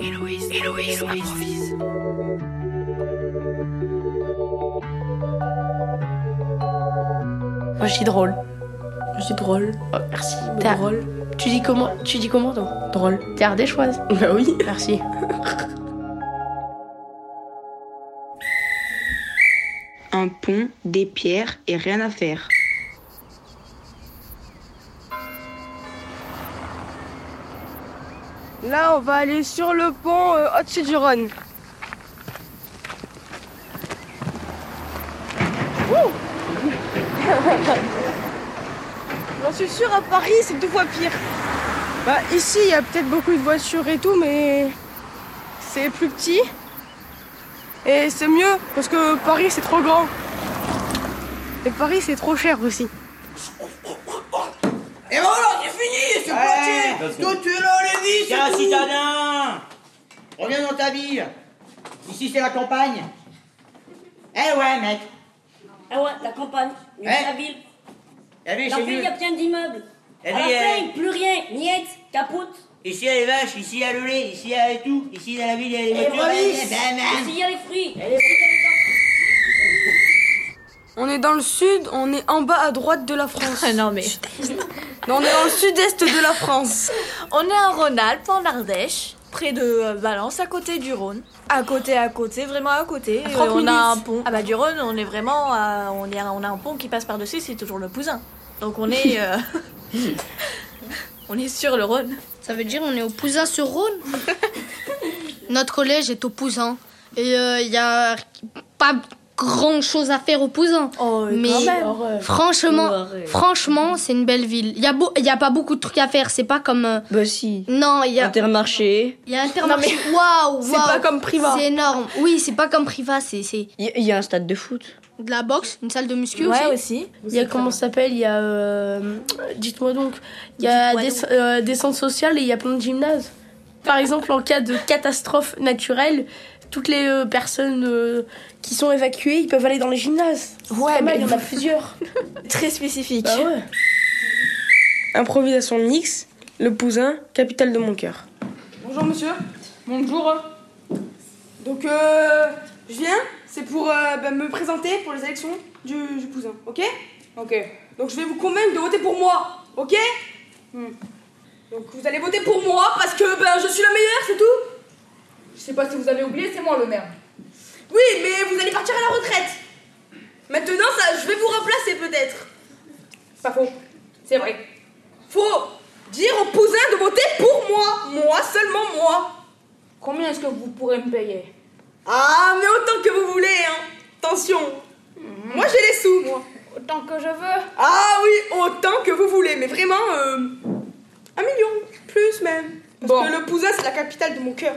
Héloïse, Héloïse improvise. Moi, je dis drôle. Je dis drôle. Oh, merci. T'es T'es- drôle. Tu dis comment Tu dis comment donc Drôle. T'es ardéchoise. Bah oui. Merci. Un pont, des pierres et rien à faire. Là, on va aller sur le pont euh, au-dessus du Rhône. J'en suis sûre, à Paris, c'est deux fois pire. Bah, ici, il y a peut-être beaucoup de voitures et tout, mais c'est plus petit. Et c'est mieux, parce que Paris, c'est trop grand. Et Paris, c'est trop cher aussi. Fini, c'est parti Tout les vies, Tiens, c'est tout citadin Reviens dans ta ville Ici, c'est la campagne Eh ouais, mec Ah ouais, la campagne, que la ville. La ville, c'est ville, il y a plein d'immeubles. La À la ville, fin, elle- plus rien, niette, capote. Ici, il y a les vaches, ici, il y a le lait, ici, il y a tout. Ici, dans la ville, il y a les voitures. Ici, il y a les fruits. On est dans le sud, on est en bas à droite de la France. non mais. Non, on est dans le sud-est de la France. On est en Rhône-Alpes, en Ardèche, près de euh, Valence, à côté du Rhône. À côté, à côté, vraiment à côté. À 30 on minutes. a un pont. Ah bah du Rhône, on est vraiment, à- on, est, on a un pont qui passe par-dessus, c'est toujours le Pouzin. Donc on est, euh, on est sur le Rhône. Ça veut dire on est au Pouzin-sur-Rhône Notre collège est au Pouzin. Et il n'y a pas grand chose à faire au Pouzin. Oh, Mais quand même. franchement, franchement, c'est une belle ville. Il n'y a, beau- y a pas beaucoup de trucs à faire. C'est pas comme. euh, Bah si. Non, il y a, Intermarché. il y a Intermarché. Waouh, C'est pas comme Priva. C'est énorme. Oui, c'est pas comme Priva. C'est c'est Il y, a un stade de foot. de la boxe, une salle de muscu Ouais aussi. aussi. Il y a comment ça s'appelle? Il y a. euh, Dites-moi donc. Il y a des, euh, des centres sociaux et il y a plein de gymnases. Par exemple, en cas de catastrophe naturelle, toutes les euh, personnes euh, qui sont évacuées, ils peuvent aller dans les gymnases. Ouais, Pas mal, mais il y en a plusieurs. très spécifique. Bah ouais. Improvisation mix, le Pouzin, capitale de mon cœur. Bonjour monsieur. Bonjour. Donc euh, je viens, c'est pour euh, bah, me présenter pour les élections du, du Pouzin, ok? Ok. Donc je vais vous convaincre de voter pour moi, ok? Hmm. Donc vous allez voter pour moi parce que ben je suis la meilleure, c'est tout? Sais pas si vous avez oublié, c'est moi le maire. Oui, mais vous allez partir à la retraite. Maintenant, ça, je vais vous remplacer peut-être. Pas faux. C'est vrai. Faut dire aux Pouzins de voter pour moi. Moi, seulement moi. Combien est-ce que vous pourrez me payer? Ah, mais autant que vous voulez, hein. Attention. Moi, j'ai les sous, moi. Autant que je veux. Ah oui, autant que vous voulez. Mais vraiment, euh, un million. Plus même. Parce que le Pouzin, c'est la capitale de mon cœur.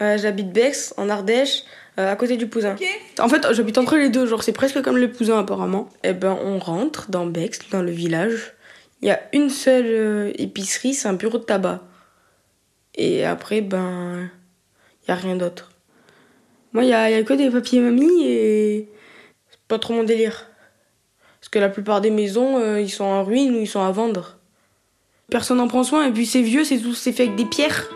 Euh, J'habite Bex, en Ardèche, euh, à côté du Pouzin. En fait, j'habite entre les deux, genre c'est presque comme le Pouzin apparemment. Et ben, on rentre dans Bex, dans le village. Il y a une seule euh, épicerie, c'est un bureau de tabac. Et après, ben, il y a rien d'autre. Moi, il y a, y a que des papiers mamie et c'est pas trop mon délire. Parce que la plupart des maisons, euh, ils sont en ruine ou ils sont à vendre. Personne n'en prend soin et puis c'est vieux, c'est tout, c'est fait avec des pierres.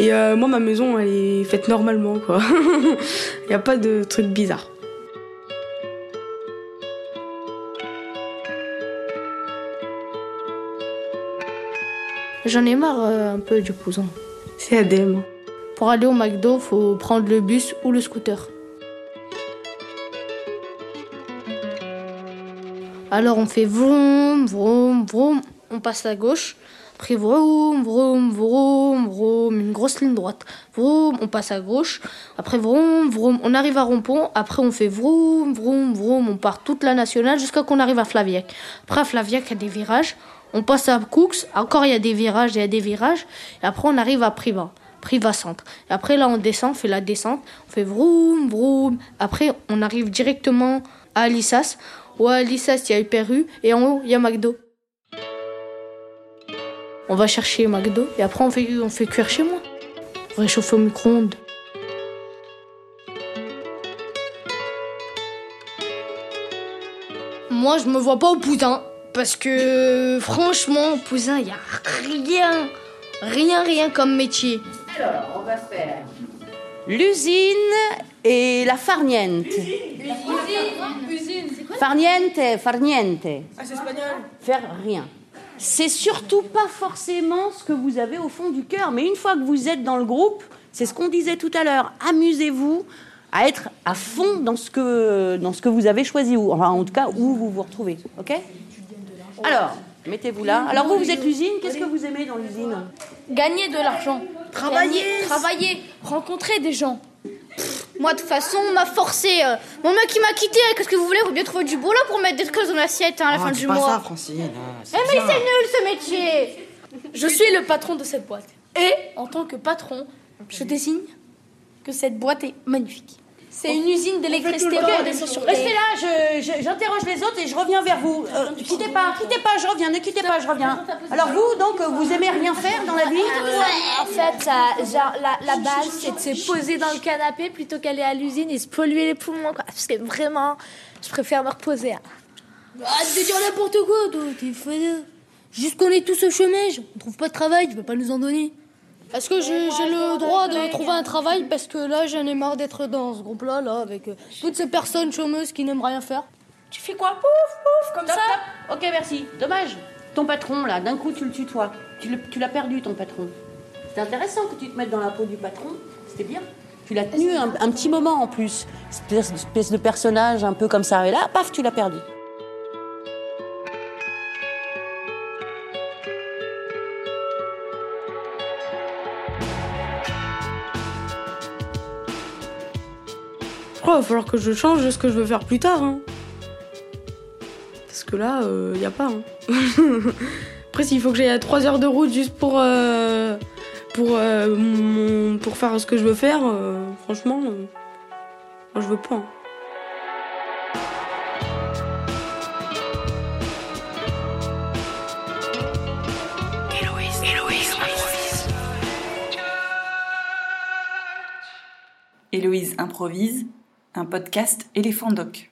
Et euh, moi, ma maison, elle est faite normalement, quoi. Il n'y a pas de trucs bizarres. J'en ai marre euh, un peu du Pouzin. C'est Adem. Pour aller au McDo, faut prendre le bus ou le scooter. Alors on fait vroom, vroom, vroom, on passe à gauche. Après vroom, vroom, vroom, vroom, une grosse ligne droite. Vroom, on passe à gauche. Après vroom, vroom, on arrive à Rompont. Après on fait vroom, vroom, vroom, on part toute la nationale jusqu'à qu'on arrive à Flaviac. Après Flaviac, il y a des virages. On passe à Cooks, encore il y a des virages, il y des virages. Et après on arrive à Priva. Priva Centre. Et après là on descend, on fait la descente, on fait vroom, vroom. Après on arrive directement à Alissas. Ou à Alissas il y a Hyper et en haut il y a McDo. On va chercher McDo et après on fait, on fait cuire chez moi. On réchauffe au micro-ondes. Moi je me vois pas au poudin Parce que franchement, Poussin, il y a rien, rien, rien comme métier. Alors, on va faire l'usine et la farniente. Usine, c'est quoi Farniente, farniente. Ah, c'est espagnol. Faire rien. C'est surtout pas forcément ce que vous avez au fond du cœur, mais une fois que vous êtes dans le groupe, c'est ce qu'on disait tout à l'heure. Amusez-vous à être à fond dans ce que dans ce que vous avez choisi, ou enfin en tout cas où vous vous retrouvez. Ok? Alors, mettez-vous là. Alors vous, vous êtes l'usine. Qu'est-ce que vous aimez dans l'usine? Gagner de l'argent. Travailler. Travailler. Rencontrer des gens. Moi, de toute façon, on m'a forcé. euh, mon mec, il m'a quitté. Qu'est-ce que vous voulez Faut bien trouver du boulot pour mettre des trucs dans l'assiette hein, à la Oh, fin du pas mois. ça, Francine. ah, Eh, mais bien. c'est nul ce métier Je suis le patron de cette boîte. Et en tant que patron, je désigne que cette boîte est magnifique. C'est une usine d'électricité Ok, pour descendre sur Restez là, j'interroge les autres et je reviens vers vous. Euh, quittez pas, quittez pas, je reviens, ne quittez pas, je reviens. Alors vous, donc, vous aimez rien faire dans la vie En fait, ça- genre, la, la base, c'est de se poser dans le canapé plutôt qu'aller à l'usine et se polluer les poumons. Quoi. Parce que vraiment, je préfère me reposer. hein. Arrête de dire n'importe quoi, toi, t'es fou. Juste qu'on est tous au chômage, on trouve pas de travail, tu peux pas nous en donner. Est-ce que j'ai le droit de trouver un travail parce que là j'en ai marre d'être dans ce groupe-là, là, avec euh, toutes ces personnes chômeuses qui n'aiment rien faire? Tu fais quoi? Pouf, pouf, comme Top, ça? top. Ok, merci. Dommage. Ton patron, là, d'un coup, tu le tutoies. Tu l'as perdu, ton patron. C'était intéressant que tu te mettes dans la peau du patron. C'était bien. Tu l'as tenu un, un petit moment en plus. Cette espèce de personnage un peu comme ça. Et là, paf, tu l'as perdu. Crois qu'il va falloir que je change ce que je veux faire plus tard. hein. Parce que là, il n'y a pas. hein. Après, s'il faut que j'aille à 3 heures de route juste pour, euh, pour, euh, mon- pour faire ce que je veux faire, euh, franchement, euh, moi je veux pas. hein. Héloïse, Héloïse improvise. Héloïse improvise, un podcast éléphant doc.